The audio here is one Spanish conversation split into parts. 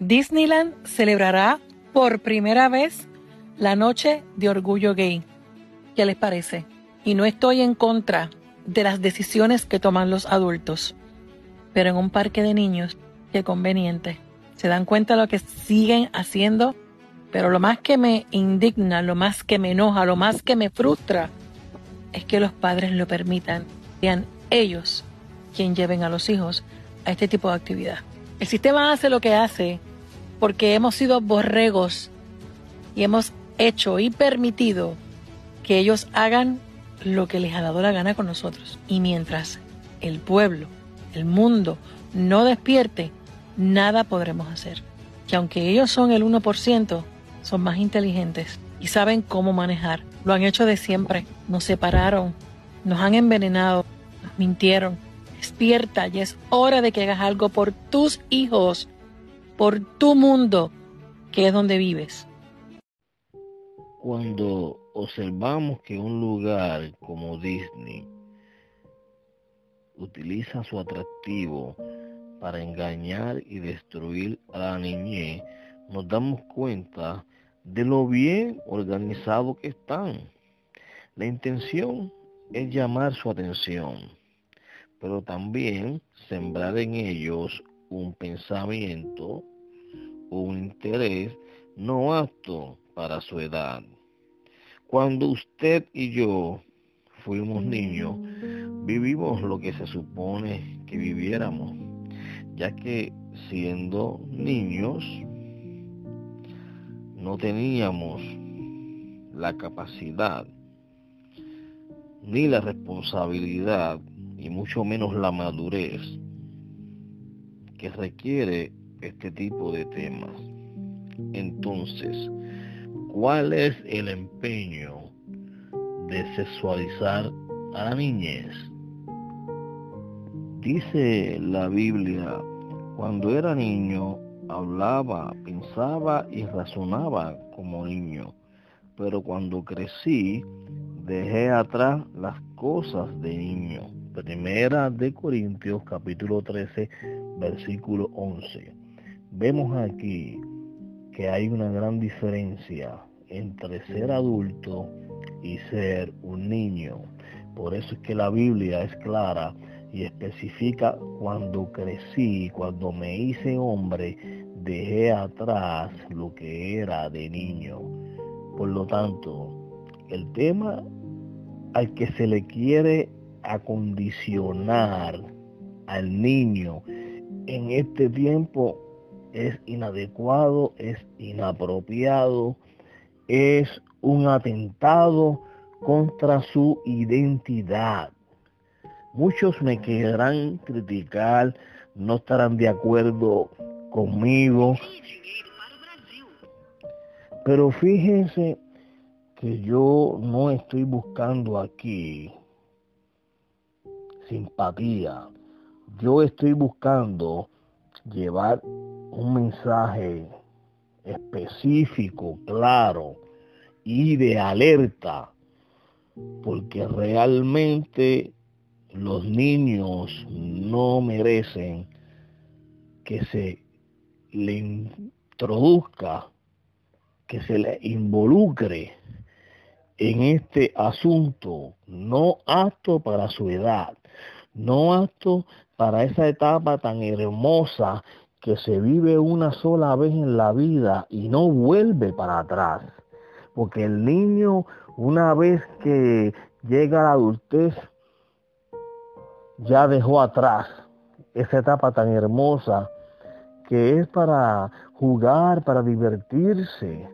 Disneyland celebrará por primera vez la noche de orgullo gay. ¿Qué les parece? Y no estoy en contra de las decisiones que toman los adultos, pero en un parque de niños, qué conveniente. Se dan cuenta de lo que siguen haciendo, pero lo más que me indigna, lo más que me enoja, lo más que me frustra, es que los padres lo permitan, sean ellos quien lleven a los hijos a este tipo de actividad. El sistema hace lo que hace porque hemos sido borregos y hemos hecho y permitido que ellos hagan lo que les ha dado la gana con nosotros. Y mientras el pueblo, el mundo, no despierte, nada podremos hacer. Que aunque ellos son el 1%, son más inteligentes y saben cómo manejar. Lo han hecho de siempre. Nos separaron, nos han envenenado, nos mintieron. Despierta y es hora de que hagas algo por tus hijos, por tu mundo, que es donde vives. Cuando observamos que un lugar como Disney utiliza su atractivo para engañar y destruir a la niñez, nos damos cuenta de lo bien organizado que están. La intención es llamar su atención, pero también sembrar en ellos un pensamiento un interés no apto para su edad. Cuando usted y yo fuimos niños, vivimos lo que se supone que viviéramos, ya que siendo niños no teníamos la capacidad ni la responsabilidad y mucho menos la madurez que requiere este tipo de temas. Entonces, ¿Cuál es el empeño de sexualizar a la niñez? Dice la Biblia, cuando era niño, hablaba, pensaba y razonaba como niño, pero cuando crecí, dejé atrás las cosas de niño. Primera de Corintios capítulo 13, versículo 11. Vemos aquí que hay una gran diferencia entre ser adulto y ser un niño. Por eso es que la Biblia es clara y especifica cuando crecí, cuando me hice hombre, dejé atrás lo que era de niño. Por lo tanto, el tema al que se le quiere acondicionar al niño en este tiempo es inadecuado, es inapropiado, es un atentado contra su identidad. Muchos me querrán criticar, no estarán de acuerdo conmigo. Pero fíjense que yo no estoy buscando aquí simpatía. Yo estoy buscando llevar un mensaje específico, claro y de alerta, porque realmente los niños no merecen que se le introduzca, que se le involucre en este asunto no apto para su edad, no apto para esa etapa tan hermosa que se vive una sola vez en la vida y no vuelve para atrás. Porque el niño, una vez que llega a la adultez, ya dejó atrás esa etapa tan hermosa que es para jugar, para divertirse.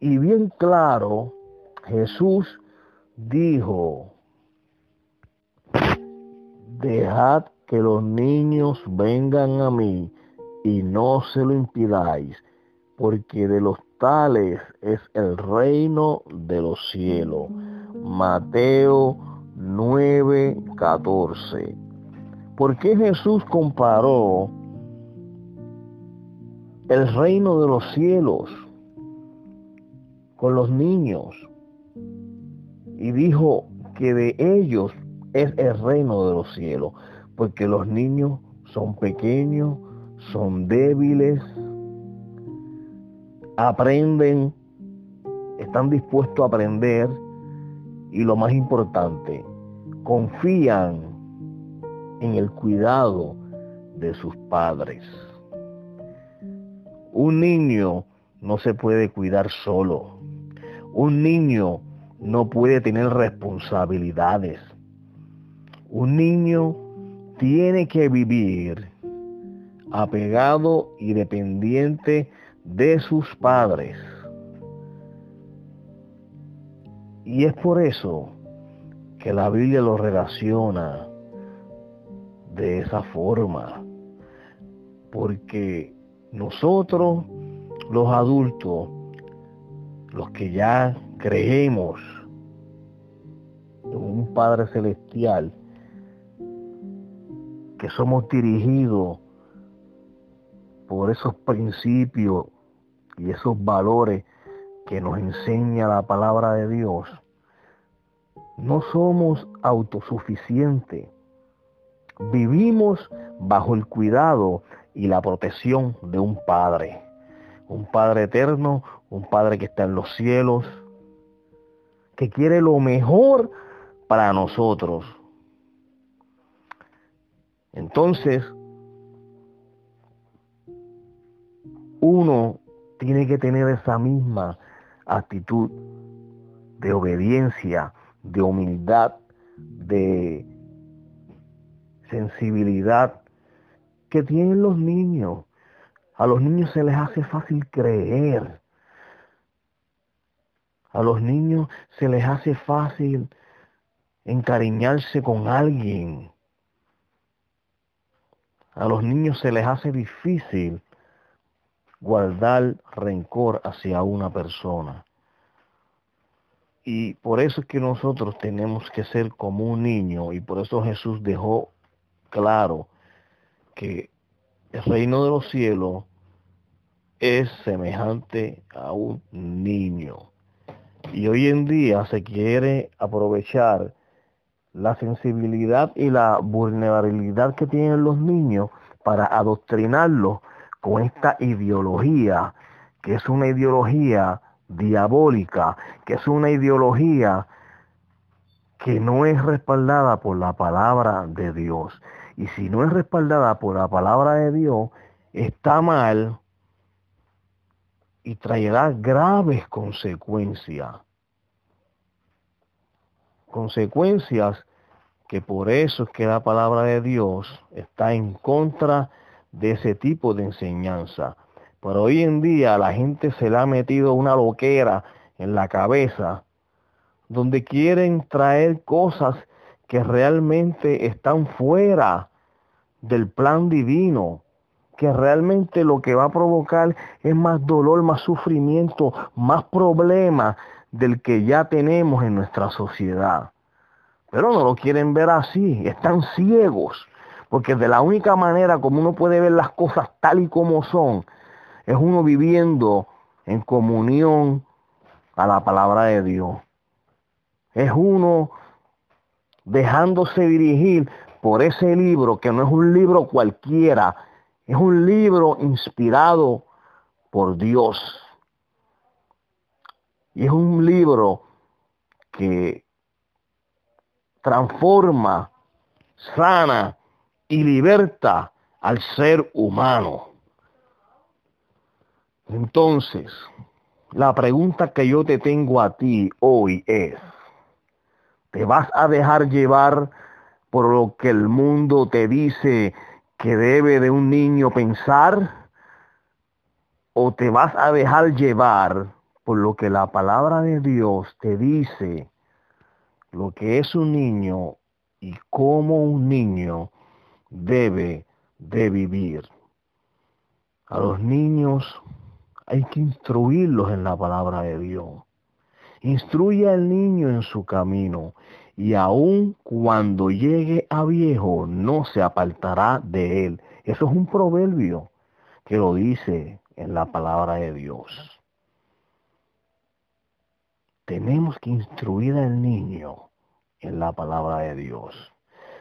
Y bien claro, Jesús dijo, dejad que los niños vengan a mí y no se lo impidáis, porque de los tales es el reino de los cielos. Mateo 9:14. ¿Por qué Jesús comparó el reino de los cielos con los niños? Y dijo que de ellos es el reino de los cielos porque los niños son pequeños, son débiles, aprenden, están dispuestos a aprender y lo más importante, confían en el cuidado de sus padres. Un niño no se puede cuidar solo. Un niño no puede tener responsabilidades. Un niño tiene que vivir apegado y dependiente de sus padres. Y es por eso que la Biblia lo relaciona de esa forma. Porque nosotros, los adultos, los que ya creemos en un Padre Celestial, que somos dirigidos por esos principios y esos valores que nos enseña la palabra de Dios, no somos autosuficientes. Vivimos bajo el cuidado y la protección de un Padre. Un Padre eterno, un Padre que está en los cielos, que quiere lo mejor para nosotros. Entonces, uno tiene que tener esa misma actitud de obediencia, de humildad, de sensibilidad que tienen los niños. A los niños se les hace fácil creer. A los niños se les hace fácil encariñarse con alguien. A los niños se les hace difícil guardar rencor hacia una persona. Y por eso es que nosotros tenemos que ser como un niño y por eso Jesús dejó claro que el reino de los cielos es semejante a un niño. Y hoy en día se quiere aprovechar la sensibilidad y la vulnerabilidad que tienen los niños para adoctrinarlos con esta ideología, que es una ideología diabólica, que es una ideología que no es respaldada por la palabra de Dios. Y si no es respaldada por la palabra de Dios, está mal y traerá graves consecuencias consecuencias que por eso es que la palabra de Dios está en contra de ese tipo de enseñanza. Pero hoy en día la gente se le ha metido una loquera en la cabeza donde quieren traer cosas que realmente están fuera del plan divino, que realmente lo que va a provocar es más dolor, más sufrimiento, más problemas del que ya tenemos en nuestra sociedad. Pero no lo quieren ver así, están ciegos, porque de la única manera como uno puede ver las cosas tal y como son, es uno viviendo en comunión a la palabra de Dios. Es uno dejándose dirigir por ese libro, que no es un libro cualquiera, es un libro inspirado por Dios. Y es un libro que transforma, sana y liberta al ser humano. Entonces, la pregunta que yo te tengo a ti hoy es, ¿te vas a dejar llevar por lo que el mundo te dice que debe de un niño pensar? ¿O te vas a dejar llevar por lo que la palabra de Dios te dice lo que es un niño y cómo un niño debe de vivir. A los niños hay que instruirlos en la palabra de Dios. Instruye al niño en su camino y aun cuando llegue a viejo no se apartará de él. Eso es un proverbio que lo dice en la palabra de Dios tenemos que instruir al niño en la palabra de Dios.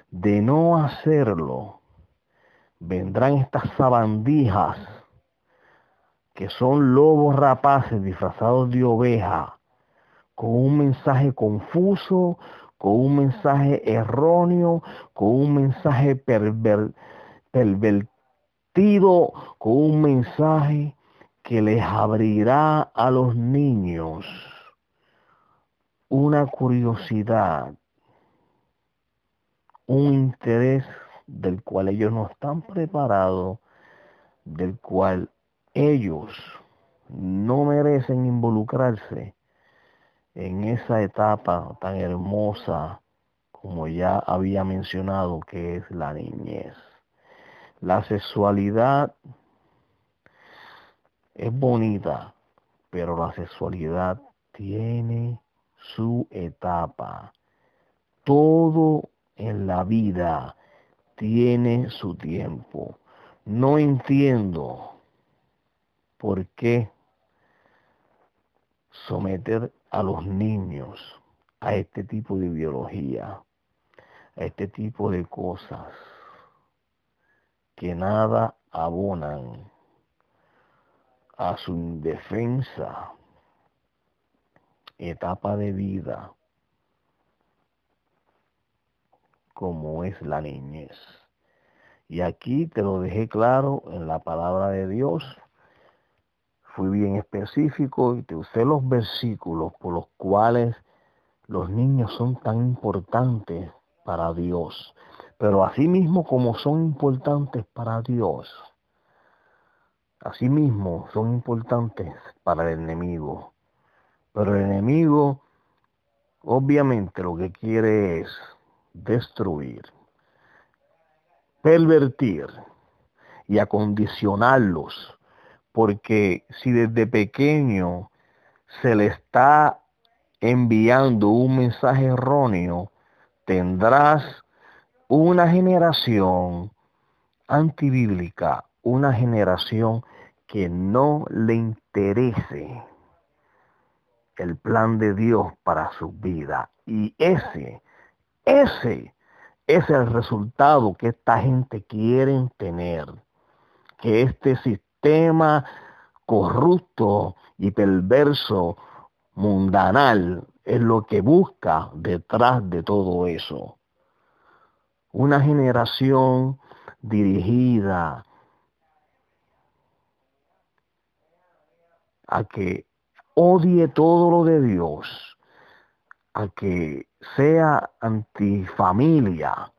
De no hacerlo, vendrán estas sabandijas que son lobos rapaces disfrazados de oveja, con un mensaje confuso, con un mensaje erróneo, con un mensaje pervertido, con un mensaje que les abrirá a los niños una curiosidad, un interés del cual ellos no están preparados, del cual ellos no merecen involucrarse en esa etapa tan hermosa como ya había mencionado que es la niñez. La sexualidad es bonita, pero la sexualidad tiene su etapa. Todo en la vida tiene su tiempo. No entiendo por qué someter a los niños a este tipo de biología, a este tipo de cosas que nada abonan a su indefensa etapa de vida como es la niñez. Y aquí te lo dejé claro en la palabra de Dios. Fui bien específico y te usé los versículos por los cuales los niños son tan importantes para Dios. Pero así mismo como son importantes para Dios, así mismo son importantes para el enemigo. Pero el enemigo obviamente lo que quiere es destruir, pervertir y acondicionarlos, porque si desde pequeño se le está enviando un mensaje erróneo, tendrás una generación antibíblica, una generación que no le interese el plan de Dios para su vida. Y ese, ese es el resultado que esta gente quiere tener. Que este corrupto y perverso, mundanal, es lo que busca detrás de todo eso. Una generación dirigida a que odie todo lo de Dios, a que sea antifamilia,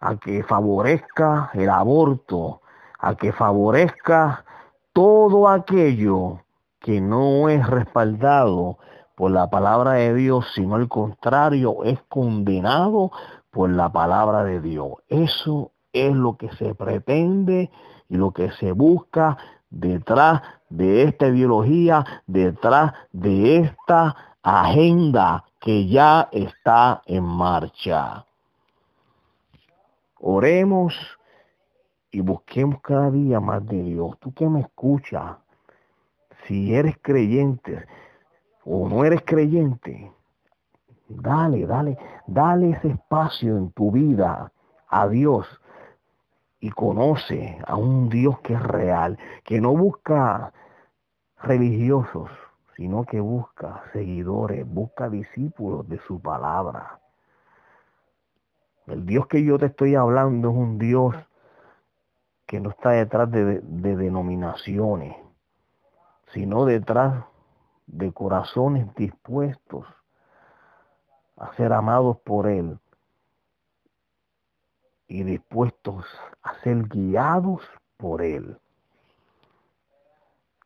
a que favorezca el aborto, a que favorezca todo aquello que no es respaldado por la palabra de Dios, sino al contrario, es condenado por la palabra de Dios. Eso es lo que se pretende y lo que se busca detrás de esta ideología, detrás de esta agenda que ya está en marcha. Oremos y busquemos cada día más de Dios. Tú que me escuchas, si eres creyente o no eres creyente, dale, dale, dale ese espacio en tu vida a Dios y conoce a un Dios que es real, que no busca religiosos, sino que busca seguidores, busca discípulos de su palabra. El Dios que yo te estoy hablando es un Dios que no está detrás de, de denominaciones, sino detrás de corazones dispuestos a ser amados por Él y dispuestos a ser guiados por Él.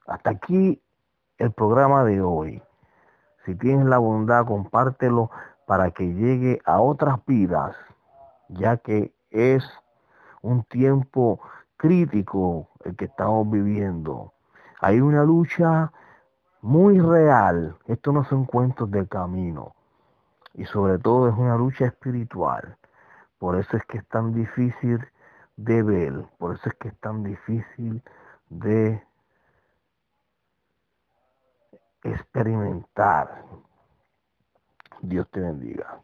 Hasta aquí el programa de hoy. Si tienes la bondad, compártelo para que llegue a otras vidas, ya que es un tiempo crítico el que estamos viviendo. Hay una lucha muy real. Esto no son cuentos de camino. Y sobre todo es una lucha espiritual. Por eso es que es tan difícil de ver, por eso es que es tan difícil de experimentar. Dios te bendiga.